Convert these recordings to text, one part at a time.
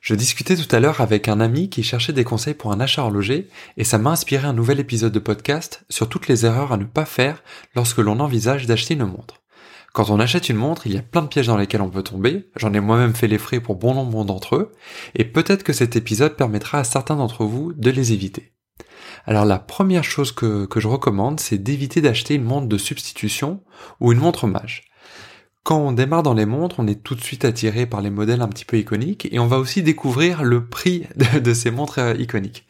Je discutais tout à l'heure avec un ami qui cherchait des conseils pour un achat horloger et ça m'a inspiré un nouvel épisode de podcast sur toutes les erreurs à ne pas faire lorsque l'on envisage d'acheter une montre. Quand on achète une montre, il y a plein de pièges dans lesquels on peut tomber, j'en ai moi-même fait les frais pour bon nombre d'entre eux, et peut-être que cet épisode permettra à certains d'entre vous de les éviter. Alors la première chose que, je recommande, c'est d'éviter d'acheter une montre de substitution ou une montre mage. Quand on démarre dans les montres, on est tout de suite attiré par les modèles un petit peu iconiques et on va aussi découvrir le prix de, ces montres euh, iconiques.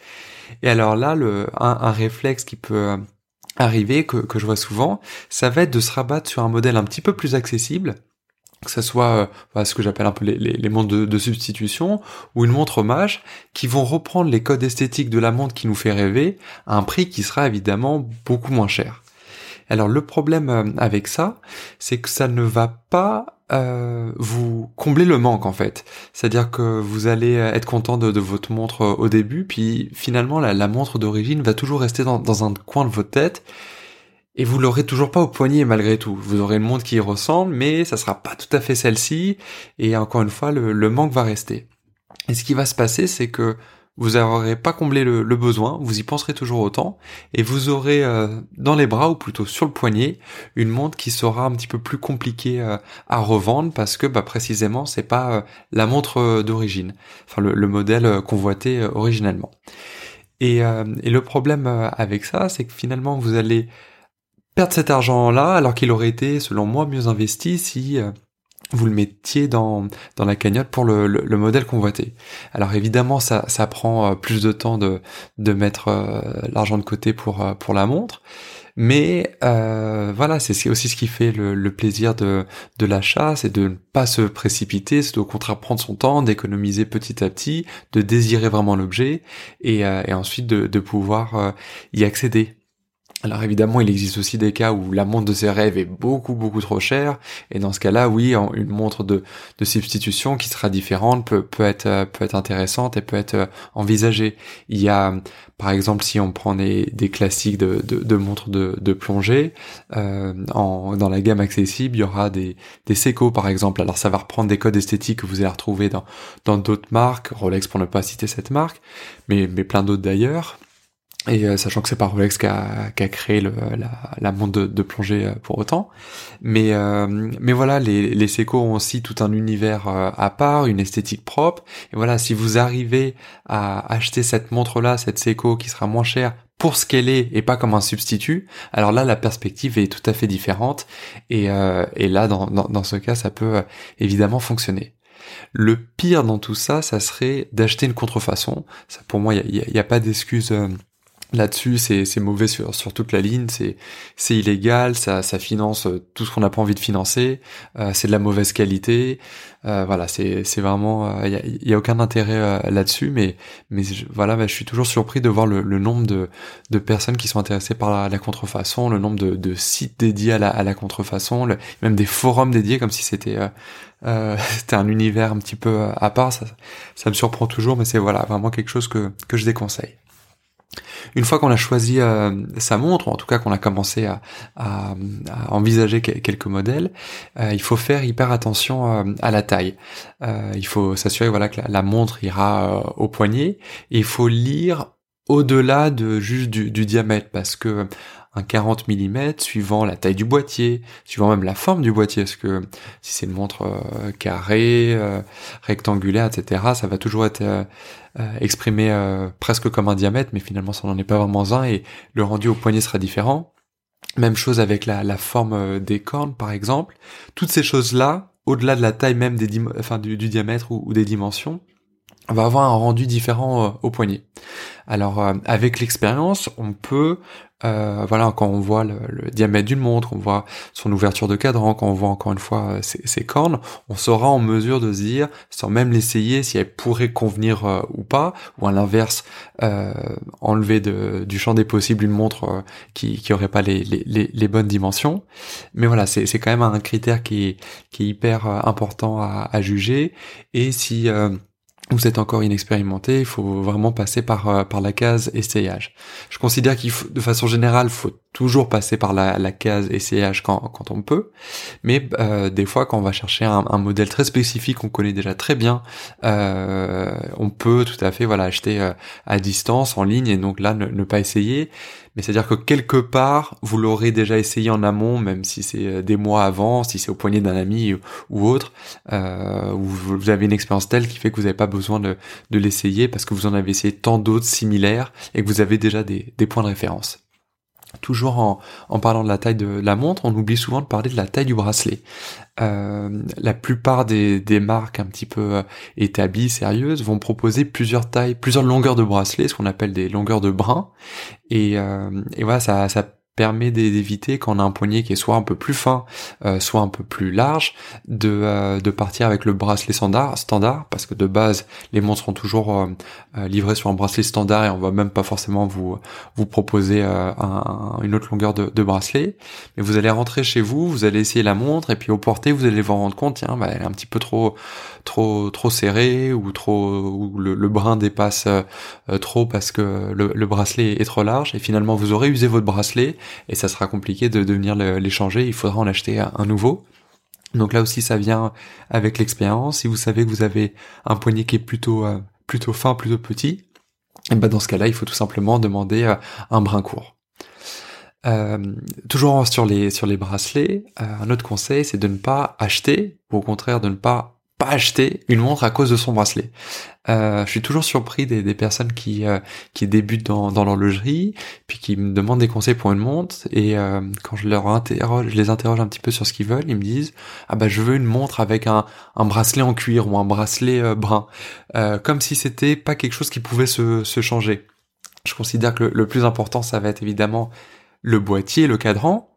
Et alors là, un, réflexe qui peut euh, arriver, que, je vois souvent, ça va être de se rabattre sur un modèle un petit peu plus accessible, que ce soit euh, ce que j'appelle un peu les, les, montres de, de, substitution ou une montre hommage, qui vont reprendre les codes esthétiques de la montre qui nous fait rêver à un prix qui sera évidemment beaucoup moins cher. Alors le problème euh, avec ça, c'est que ça ne va pas euh, vous combler le manque en fait. C'est-à-dire que vous allez être content de, votre montre au début, puis finalement la, montre d'origine va toujours rester dans, un coin de votre tête. Et vous l'aurez toujours pas au poignet malgré tout. Vous aurez une montre qui y ressemble, mais ça sera pas tout à fait celle-ci. Et encore une fois, le manque va rester. Et ce qui va se passer, c'est que vous n'aurez pas comblé le, besoin, vous y penserez toujours autant, et vous aurez euh, dans les bras, ou plutôt sur le poignet, une montre qui sera un petit peu plus compliquée euh, à revendre, parce que bah, précisément c'est pas euh, la montre d'origine, enfin le, modèle convoité originellement. Et, et, le problème avec ça, c'est que finalement vous allez perdre cet argent-là, alors qu'il aurait été, selon moi, mieux investi si vous le mettiez dans, dans la cagnotte pour le, le, modèle convoité. Alors évidemment, ça, ça prend euh, plus de temps de, de mettre euh, l'argent de côté pour, euh, pour la montre, mais euh, voilà, c'est aussi ce qui fait le, plaisir de, de l'achat, c'est de ne pas se précipiter, c'est au contraire prendre son temps, d'économiser petit à petit, de désirer vraiment l'objet, et, ensuite de pouvoir y accéder alors évidemment, il existe aussi des cas où la montre de ses rêves est beaucoup beaucoup trop chère, et dans ce cas-là, oui, une montre de, de substitution qui sera différente peut, peut être euh, peut être intéressante et peut être euh, envisagée. Il y a, par exemple, si on prend des, des classiques de, de, montres de, de plongée, euh, dans la gamme accessible, il y aura des, des par exemple. Alors ça va reprendre des codes esthétiques que vous allez retrouver dans dans d'autres marques, Rolex pour ne pas citer cette marque, mais mais plein d'autres d'ailleurs. Et euh, sachant que c'est pas Rolex qui a, qui a créé le, la, la, montre de, de, plongée euh, pour autant, mais euh, mais voilà, les, les Seiko ont aussi tout un univers à part, une esthétique propre. Et voilà, si vous arrivez à acheter cette montre-là, cette Seiko qui sera moins chère pour ce qu'elle est et pas comme un substitut, alors là la perspective est tout à fait différente. Et, et là, dans, dans, dans ce cas, ça peut évidemment fonctionner. Le pire dans tout ça, ça serait d'acheter une contrefaçon. Ça, pour moi, il n'y a, y a, pas d'excuse Là-dessus, c'est mauvais sur, sur toute la ligne, c'est illégal, ça, ça finance euh, tout ce qu'on n'a pas envie de financer, euh, c'est de la mauvaise qualité, euh, voilà, c'est vraiment, il y, a, y, a, aucun intérêt là-dessus, mais mais voilà, bah, je suis toujours surpris de voir le, le, nombre de de personnes qui sont intéressées par la, contrefaçon, le nombre de, de sites dédiés à la, à la contrefaçon, même des forums dédiés comme si c'était c'était un univers un petit peu à part, ça, ça me surprend toujours, mais c'est voilà vraiment quelque chose que que je déconseille. Une fois qu'on a choisi euh, sa montre, ou en tout cas qu'on a commencé à, envisager quelques modèles, euh, il faut faire hyper attention euh, à la taille. il faut s'assurer voilà que la, montre ira au poignet. Et il faut lire au-delà de juste du, du, diamètre parce que un 40 mm suivant la taille du boîtier, suivant même la forme du boîtier, parce que si c'est une montre euh, carrée, euh, rectangulaire, etc., ça va toujours être euh, exprimé presque comme un diamètre, mais finalement ça n'en est pas vraiment un, et le rendu au poignet sera différent. Même chose avec la, forme des cornes, par exemple. Toutes ces choses-là, au-delà de la taille même des du, diamètre ou, des dimensions, va avoir un rendu différent au poignet. Alors avec l'expérience, on peut euh, voilà, quand on voit le, diamètre d'une montre, on voit son ouverture de cadran, quand on voit encore une fois euh, ses, cornes, on sera en mesure de se dire, sans même l'essayer, si elle pourrait convenir euh, ou pas, ou à l'inverse, enlever du champ des possibles une montre qui qui aurait pas les, bonnes dimensions. Mais voilà, c'est quand même un critère qui est, qui est hyper important à, à juger. Et si vous êtes encore inexpérimenté, il faut vraiment passer par euh, par la case essayage. Je considère qu'il faut, de façon générale, faut toujours passer par la, la case essayage quand, quand on peut, mais euh, des fois quand on va chercher un, modèle très spécifique qu'on connaît déjà très bien, euh, on peut tout à fait voilà acheter à distance en ligne et donc là ne pas essayer. Mais c'est-à-dire que quelque part vous l'aurez déjà essayé en amont, même si c'est euh, des mois avant, si c'est au poignet d'un ami ou, autre, euh, où vous avez une expérience telle qui fait que vous n'avez pas besoin de, l'essayer parce que vous en avez essayé tant d'autres similaires et que vous avez déjà des points de référence. Toujours en, en, parlant de la taille de la montre, on oublie souvent de parler de la taille du bracelet. Euh, la plupart des, des, marques un petit peu euh, établies, sérieuses, vont proposer plusieurs tailles, plusieurs longueurs de bracelet, ce qu'on appelle des longueurs de brin. Et, euh, et voilà, ça, ça permet d'éviter quand on a un poignet qui est soit un peu plus fin, euh, soit un peu plus large, de, euh, de partir avec le bracelet standard, standard, parce que de base les montres seront toujours euh, livrées sur un bracelet standard et on va même pas forcément vous vous proposer une autre longueur de, de, bracelet. Mais vous allez rentrer chez vous, vous allez essayer la montre et puis au porté vous allez vous rendre compte, tiens, bah, elle est un petit peu trop trop trop serrée ou trop ou le, brin dépasse trop parce que le, le bracelet est trop large et finalement vous aurez usé votre bracelet et ça sera compliqué de, venir l'échanger, il faudra en acheter un nouveau. Donc là aussi ça vient avec l'expérience. Si vous savez que vous avez un poignet qui est plutôt euh, plutôt fin, plutôt petit, et ben dans ce cas-là, il faut tout simplement demander euh, un brin court. Euh, toujours sur les sur les bracelets, un autre conseil c'est de ne pas acheter, ou au contraire de ne pas pas acheter une montre à cause de son bracelet. Euh, je suis toujours surpris des, personnes qui euh, qui débutent dans, dans l'horlogerie, puis qui me demandent des conseils pour une montre, et euh, quand je leur interroge, je les interroge un petit peu sur ce qu'ils veulent, ils me disent ah bah je veux une montre avec un, un bracelet en cuir ou un bracelet brun, comme si c'était pas quelque chose qui pouvait se, se changer. Je considère que le, le plus important ça va être évidemment le boîtier, le cadran,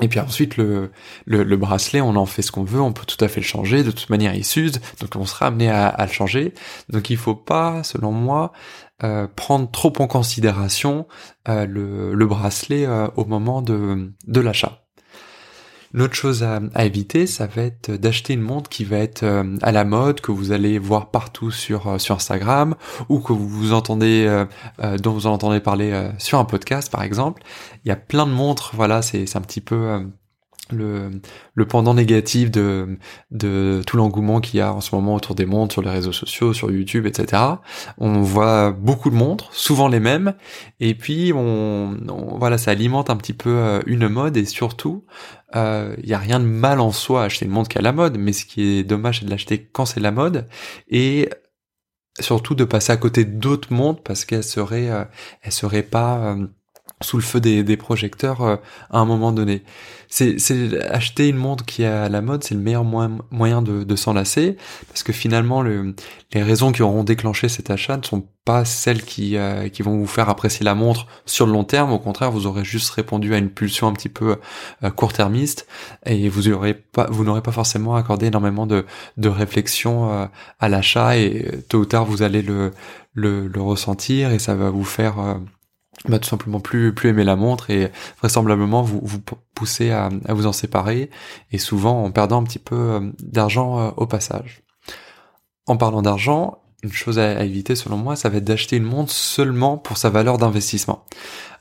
et puis ensuite, le, le, bracelet, on en fait ce qu'on veut, on peut tout à fait le changer, de toute manière il s'use, donc on sera amené à, le changer. Donc il faut pas, selon moi, euh, prendre trop en considération euh, le, le, bracelet euh, au moment de, de l'achat. Une autre chose à, éviter, ça va être d'acheter une montre qui va être euh, à la mode, que vous allez voir partout sur euh, Instagram ou que vous entendez, euh, dont vous entendez parler sur un podcast par exemple. Il y a plein de montres, voilà, c'est un petit peu le, le pendant négatif de, de tout l'engouement qu'il y a en ce moment autour des montres sur les réseaux sociaux, sur YouTube, etc. On voit beaucoup de montres, souvent les mêmes, et puis on, voilà, ça alimente un petit peu euh, une mode. Et surtout, il euh, n'y a rien de mal en soi à acheter une montre qui a la mode, mais ce qui est dommage c'est de l'acheter quand c'est la mode. Et surtout de passer à côté d'autres montres parce qu'elles seraient, euh, elles seraient pas sous le feu des, des projecteurs euh, à un moment donné. C'est, acheter une montre qui est à la mode, c'est le meilleur moyen de, de s'enlacer, parce que finalement, le, les raisons qui auront déclenché cet achat ne sont pas celles qui, euh, qui vont vous faire apprécier la montre sur le long terme. Au contraire, vous aurez juste répondu à une pulsion un petit peu euh, court-termiste, et vous aurez pas, vous n'aurez pas forcément accordé énormément de, de réflexion à l'achat, et tôt ou tard, vous allez le, le, le ressentir, et ça va vous faire bah, tout simplement plus plus aimer la montre et vraisemblablement vous vous poussez à, à vous en séparer et souvent en perdant un petit peu euh, d'argent euh, au passage. En parlant d'argent, une chose à, éviter selon moi, ça va être d'acheter une montre seulement pour sa valeur d'investissement.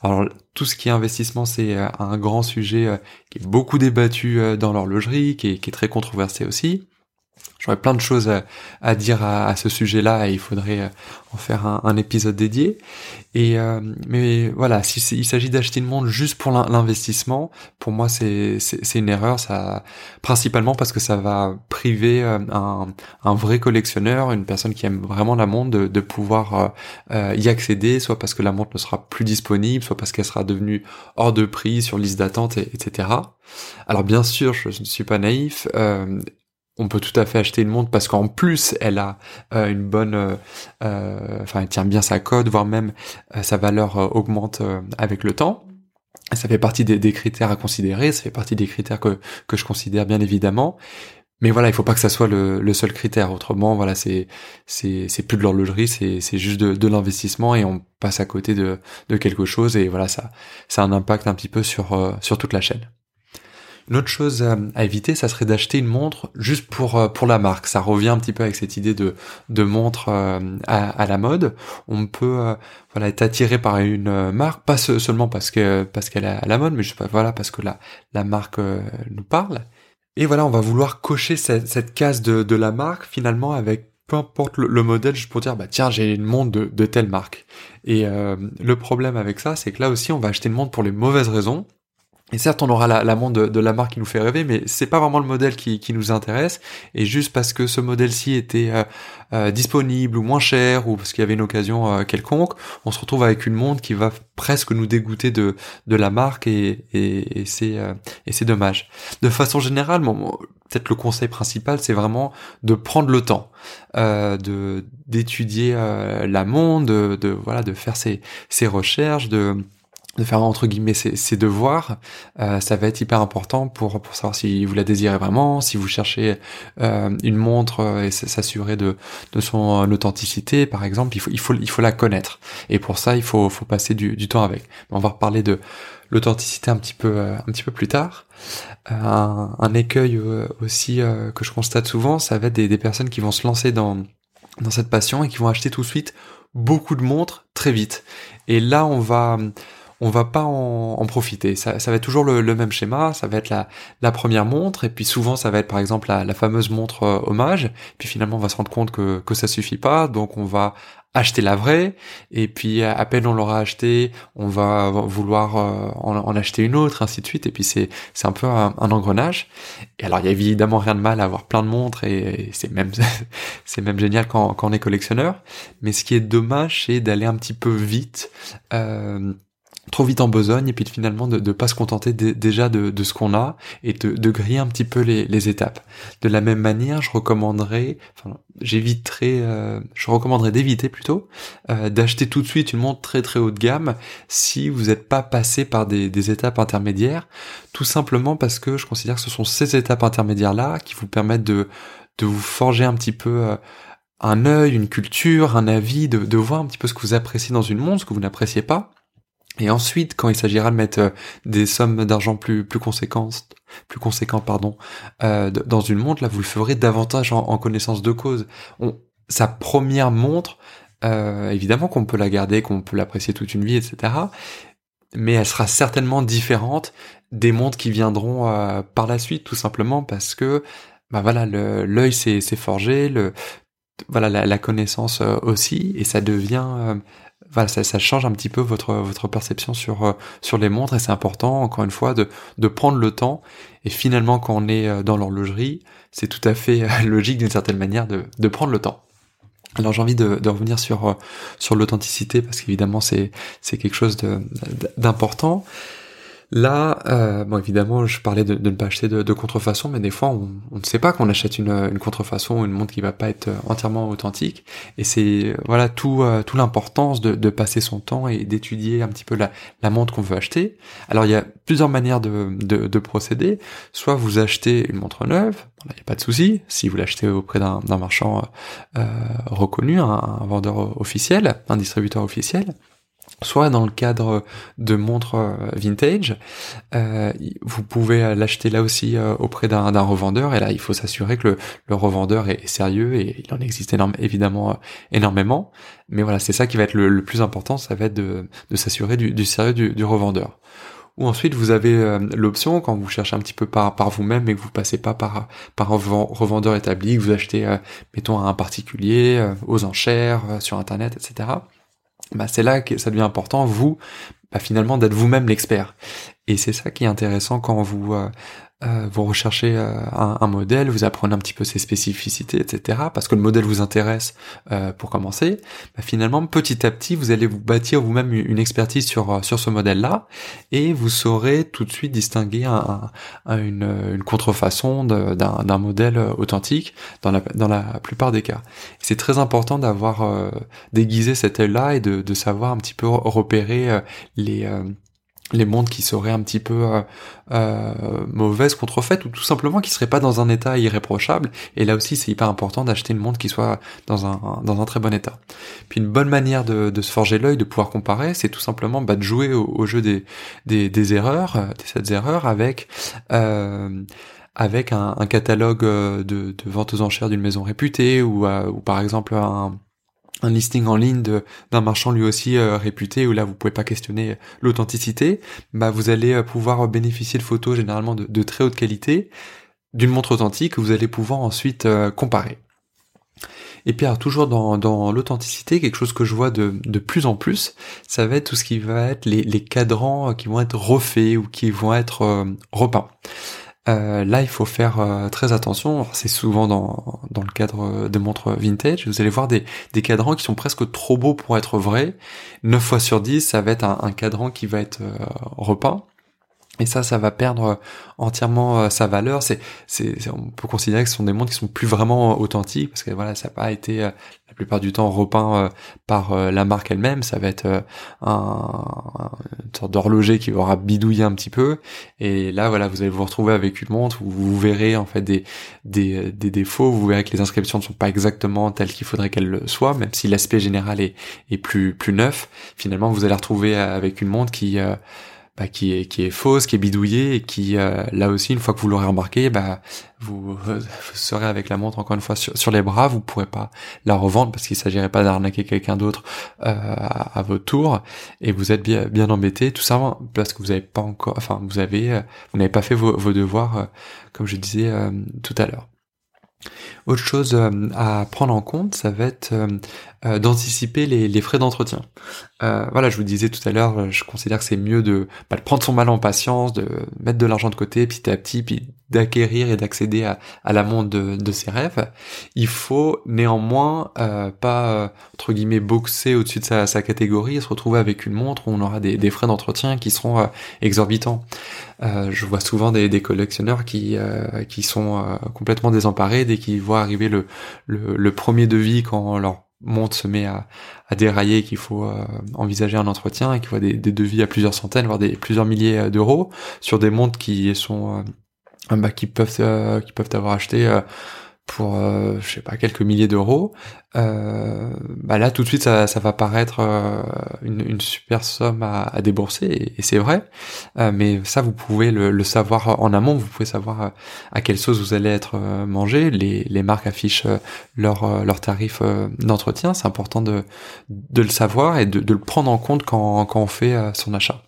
Alors tout ce qui est investissement, c'est euh, un grand sujet qui est beaucoup débattu dans l'horlogerie, qui est, qui est très controversé aussi. J'aurais plein de choses à, dire à, ce sujet-là et il faudrait euh, en faire un, épisode dédié. Et euh, mais voilà, s'il il s'agit d'acheter une montre juste pour l'investissement, pour moi c'est une erreur. Ça principalement parce que ça va priver euh, un, vrai collectionneur, une personne qui aime vraiment la montre, de, pouvoir y accéder, soit parce que la montre ne sera plus disponible, soit parce qu'elle sera devenue hors de prix sur liste d'attente, etc. Alors bien sûr, je ne suis pas naïf. Euh, on peut tout à fait acheter une montre parce qu'en plus elle a une bonne, enfin elle tient bien sa code, voire même sa valeur augmente avec le temps. Ça fait partie des, critères à considérer, ça fait partie des critères que, je considère bien évidemment. Mais voilà, il faut pas que ça soit le, seul critère. Autrement, voilà, c'est plus de l'horlogerie, c'est c'est juste de, l'investissement et on passe à côté de quelque chose et voilà, ça ça a un impact un petit peu euh, sur toute la chaîne. Une autre chose à, éviter, ça serait d'acheter une montre juste pour euh, pour la marque. Ça revient un petit peu avec cette idée de de montre euh, à, à, la mode. On peut voilà être attiré par une marque, pas seulement parce que parce qu'elle est à la mode, mais juste voilà parce que la la marque nous parle. Et voilà, on va vouloir cocher cette, case de, la marque finalement avec peu importe le, modèle, juste pour dire bah tiens j'ai une montre de, telle marque. Et euh, le problème avec ça, c'est que là aussi on va acheter une montre pour les mauvaises raisons et certes, on aura la, la montre de, la marque qui nous fait rêver, mais c'est pas vraiment le modèle qui, qui, nous intéresse. Et juste parce que ce modèle-ci était euh, euh, disponible ou moins cher, ou parce qu'il y avait une occasion euh, quelconque, on se retrouve avec une montre qui va presque nous dégoûter de, de la marque, et, et, et c'est et c'est dommage. De façon générale, bon, peut-être le conseil principal, c'est vraiment de prendre le temps, de d'étudier la montre, de, de, voilà, de faire ses, ses recherches, de de faire entre guillemets ses, devoirs, euh, ça va être hyper important pour pour savoir si vous la désirez vraiment, si vous cherchez euh, une montre euh, et s'assurer de de son authenticité par exemple, il faut il faut il faut la connaître et pour ça il faut faut passer du, du temps avec. On va reparler de l'authenticité un petit peu un petit peu plus tard. Un, un, écueil aussi que je constate souvent, ça va être des, des personnes qui vont se lancer dans dans cette passion et qui vont acheter tout de suite beaucoup de montres très vite. Et là on va on va pas en, profiter. Ça, va être toujours le, même schéma, ça va être la, la, première montre, et puis souvent ça va être par exemple la, fameuse montre euh, hommage, puis finalement on va se rendre compte que, que ça suffit pas, donc on va acheter la vraie, et puis à peine on l'aura acheté, on va vouloir euh, en, acheter une autre, ainsi de suite, et puis c'est c'est un peu un, engrenage. Et alors il y a évidemment rien de mal à avoir plein de montres, et, c'est même c'est même génial quand, quand on est collectionneur, mais ce qui est dommage c'est d'aller un petit peu vite. Euh, trop vite en besogne et puis finalement de ne pas se contenter déjà de, ce qu'on a et de, griller un petit peu les, étapes. De la même manière, je recommanderais, enfin j'éviterais, euh, je recommanderais d'éviter plutôt euh, d'acheter tout de suite une montre très très haut de gamme si vous n'êtes pas passé par des, étapes intermédiaires, tout simplement parce que je considère que ce sont ces étapes intermédiaires là qui vous permettent de, de vous forger un petit peu euh, un œil, une culture, un avis, de, de voir un petit peu ce que vous appréciez dans une montre, ce que vous n'appréciez pas et ensuite, quand il s'agira de mettre euh, des sommes d'argent plus conséquentes, plus pardon, euh, dans une montre, là vous le ferez davantage en, connaissance de cause. Sa première montre, euh, évidemment qu'on peut la garder, qu'on peut l'apprécier toute une vie, etc. Mais elle sera certainement différente des montres qui viendront par la suite, tout simplement parce que bah voilà, l'œil s'est forgé, voilà la, connaissance aussi, et ça devient voilà, ça, ça, change un petit peu votre votre perception sur euh, sur les montres et c'est important encore une fois de de prendre le temps et finalement quand on est euh, dans l'horlogerie, c'est tout à fait euh, logique d'une certaine manière de de prendre le temps. Alors j'ai envie de, de, revenir sur sur l'authenticité parce qu'évidemment c'est c'est quelque chose d'important. Là, euh, bon évidemment, je parlais de, ne pas acheter de, contrefaçon, mais des fois, on, ne sait pas qu'on achète une, contrefaçon ou une montre qui va pas être entièrement authentique. Et c'est voilà tout, euh, tout l'importance de, passer son temps et d'étudier un petit peu la, montre qu'on veut acheter. Alors il y a plusieurs manières de, de, procéder. Soit vous achetez une montre neuve, il n'y a pas de souci. Si vous l'achetez auprès d'un marchand euh, reconnu, un vendeur officiel, un distributeur officiel soit dans le cadre de montres euh, vintage, euh, vous pouvez l'acheter là aussi euh, auprès d'un revendeur, et là il faut s'assurer que le, revendeur est, sérieux, et il en existe évidemment énormément, mais voilà, c'est ça qui va être le, plus important, ça va être de, s'assurer du, sérieux du, revendeur. Ou ensuite vous avez l'option quand vous cherchez un petit peu par, par vous-même et que vous passez pas par, par un revendeur établi, que vous achetez, mettons, à un particulier, aux enchères, sur internet, etc bah c'est là que ça devient important, vous, bah finalement, d'être vous-même l'expert. Et c'est ça qui est intéressant quand vous euh, vous recherchez euh, un, modèle, vous apprenez un petit peu ses spécificités, etc. Parce que le modèle vous intéresse euh, pour commencer. Bah, finalement, petit à petit, vous allez vous bâtir vous-même une expertise sur sur ce modèle-là, et vous saurez tout de suite distinguer un, une, une, contrefaçon d'un modèle authentique dans la dans la plupart des cas. C'est très important d'avoir déguisé cet œil-là et de, de savoir un petit peu repérer les les montres qui seraient un petit peu euh, euh, mauvaises, contrefaites, ou tout simplement qui seraient pas dans un état irréprochable. Et là aussi, c'est hyper important d'acheter une montre qui soit dans un, dans un très bon état. Puis une bonne manière de, se forger l'œil, de pouvoir comparer, c'est tout simplement bah, de jouer au, jeu des, des, erreurs, euh, des cette erreurs avec... Euh, avec un, catalogue de, de ventes aux enchères d'une maison réputée ou, ou par exemple un, un listing en ligne d'un marchand lui aussi euh, réputé où là vous pouvez pas questionner l'authenticité, bah vous allez euh, pouvoir bénéficier de photos généralement de, très haute qualité d'une montre authentique que vous allez pouvoir ensuite euh, comparer. Et puis alors toujours dans, l'authenticité, quelque chose que je vois de, plus en plus, ça va être tout ce qui va être les, les cadrans qui vont être refaits ou qui vont être repeints. Euh, là, il faut faire euh, très attention. C'est souvent dans, dans le cadre de montres vintage. Vous allez voir des, des cadrans qui sont presque trop beaux pour être vrais. 9 fois sur 10, ça va être un, cadran qui va être euh, repeint. Et ça, ça va perdre entièrement sa valeur. C'est, c'est, on peut considérer que ce sont des montres qui sont plus vraiment authentiques parce que voilà, ça n'a pas été la plupart du temps repeint euh, par euh, la marque elle-même. Ça va être euh, un, une sorte d'horloger qui aura bidouillé un petit peu. Et là, voilà, vous allez vous retrouver avec une montre où vous verrez en fait des, des, des défauts. Vous verrez que les inscriptions ne sont pas exactement telles qu'il faudrait qu'elles soient, même si l'aspect général est, est plus, plus neuf. Finalement, vous allez retrouver avec une montre qui bah, qui est qui est fausse, qui est bidouillée et qui euh, là aussi une fois que vous l'aurez remarqué, bah vous, serez avec la montre encore une fois sur, les bras, vous pourrez pas la revendre parce qu'il s'agirait pas d'arnaquer quelqu'un d'autre euh, à, votre tour. Et vous êtes bien embêté. Tout ça parce que vous avez pas encore, enfin vous avez euh, vous n'avez pas fait vos devoirs comme je disais tout à l'heure. Autre chose à prendre en compte, ça va être euh, d'anticiper les, frais d'entretien. Euh, voilà, je vous disais tout à l'heure, euh, je considère que c'est mieux de, bah, de, prendre son mal en patience, de mettre de l'argent de côté petit à petit, puis d'acquérir et d'accéder à, à, la montre de, de, ses rêves. Il faut néanmoins euh, pas euh, entre guillemets boxer au-dessus de sa, sa, catégorie et se retrouver avec une montre où on aura des, des frais d'entretien qui seront exorbitants. je vois souvent des, des collectionneurs qui qui sont complètement désemparés dès qu'ils voient arriver le, le, le premier devis quand leur montre se met à, à dérailler, qu'il faut euh, envisager un entretien et qu'il voit des, des, devis à plusieurs centaines, voire des plusieurs milliers euh, d'euros sur des montres qui sont euh, bah, qui peuvent qui peuvent avoir acheté pour euh, je sais pas quelques milliers d'euros, euh, bah là tout de suite ça, ça va paraître euh, une, une, super somme à, à débourser et, c'est vrai, euh, mais ça vous pouvez le, le, savoir en amont, vous pouvez savoir à quelle sauce vous allez être mangé. Les, les marques affichent leurs leur tarifs d'entretien, c'est important de, de le savoir et de, de, le prendre en compte quand, quand on fait son achat.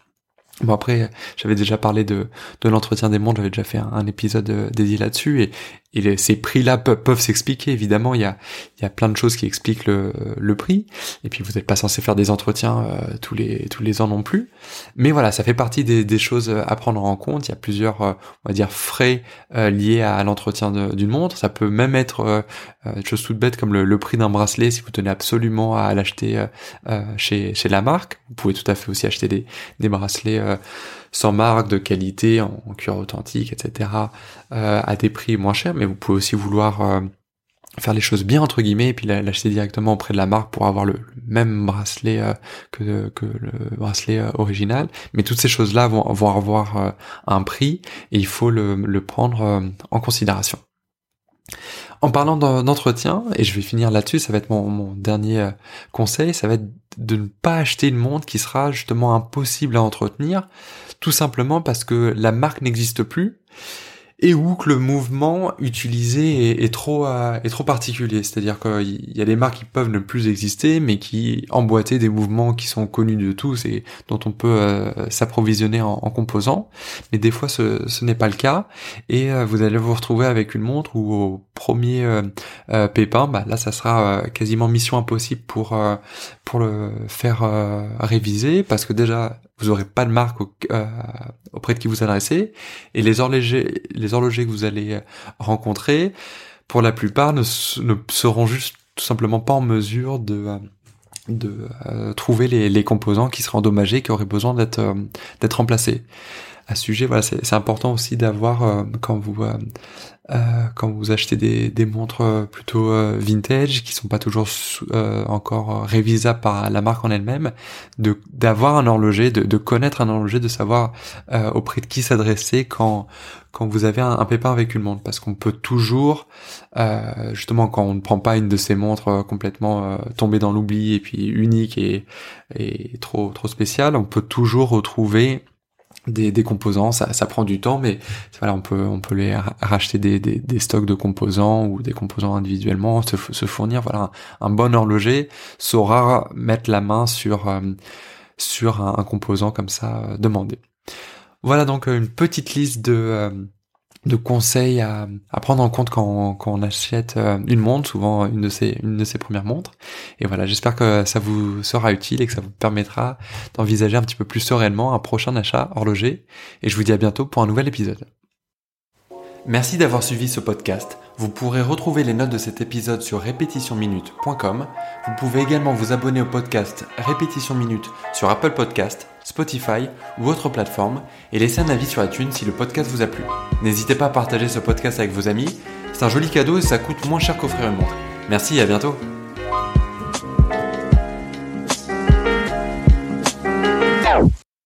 Bon après, j'avais déjà parlé de, de l'entretien des montres, j'avais déjà fait un, épisode dédié là-dessus et, et ces prix-là peuvent, s'expliquer, évidemment, il y a, y a plein de choses qui expliquent le, le prix, et puis vous n'êtes pas censé faire des entretiens euh, tous, les, tous les ans non plus, mais voilà, ça fait partie des, des choses à prendre en compte, il y a plusieurs, euh, on va dire, frais euh, liés à l'entretien d'une montre, ça peut même être une chose toute bête comme le, le prix d'un bracelet, si vous tenez absolument à l'acheter chez, chez la marque, vous pouvez tout à fait aussi acheter des, des bracelets sans marque, de qualité, en, cuir authentique, etc., euh, à des prix moins chers, mais vous pouvez aussi vouloir euh, faire les choses bien entre guillemets et puis l'acheter directement auprès de la marque pour avoir le, même bracelet euh, que, que le bracelet original. Mais toutes ces choses-là vont, vont avoir un prix et il faut le, le prendre en considération. En parlant d'entretien, et je vais finir là-dessus, ça va être mon, dernier conseil, ça va être de ne pas acheter une montre qui sera justement impossible à entretenir, tout simplement parce que la marque n'existe plus et où que le mouvement utilisé est, trop euh, est trop particulier. C'est-à-dire qu'il y a des marques qui peuvent ne plus exister, mais qui emboîtaient des mouvements qui sont connus de tous et dont on peut euh, s'approvisionner en, composants. Mais des fois, ce, n'est pas le cas, et euh, vous allez vous retrouver avec une montre où au premier pépin, bah, là, ça sera quasiment mission impossible pour pour le faire réviser, parce que déjà vous aurez pas de marque euh, auprès de qui vous adressez. Et les horlogers, que vous allez rencontrer, pour la plupart, ne, ne seront juste tout simplement pas en mesure de de trouver les, composants qui seraient endommagés, qui auraient besoin d'être d'être remplacés à ce sujet, voilà, c'est important aussi d'avoir euh, quand vous euh, euh, quand vous achetez des, des montres plutôt vintage qui sont pas toujours encore révisables par la marque en elle-même, de d'avoir un horloger, de, de, connaître un horloger, de savoir auprès de qui s'adresser quand quand vous avez un, pépin avec une montre, parce qu'on peut toujours justement quand on ne prend pas une de ces montres complètement tombée dans l'oubli et puis unique et, et trop trop spéciale, on peut toujours retrouver des, des, composants, ça, ça prend du temps, mais voilà, on peut on peut les racheter des, des, des stocks de composants ou des composants individuellement, se, se fournir. Voilà, un, bon horloger saura mettre la main sur euh, sur un, composant comme ça euh, demandé. Voilà donc une petite liste de euh, de conseils à, prendre en compte quand, on achète euh, une montre, souvent une de ces une de ces premières montres. Et voilà, j'espère que ça vous sera utile et que ça vous permettra d'envisager un petit peu plus sereinement un prochain achat horloger. Et je vous dis à bientôt pour un nouvel épisode. Merci d'avoir suivi ce podcast. Vous pourrez retrouver les notes de cet épisode sur répétitionminute.com. Vous pouvez également vous abonner au podcast Répétition Minute sur Apple Podcast Spotify ou autre plateforme et laissez un avis sur iTunes si le podcast vous a plu. N'hésitez pas à partager ce podcast avec vos amis, c'est un joli cadeau et ça coûte moins cher qu'offrir une montre. Merci et à bientôt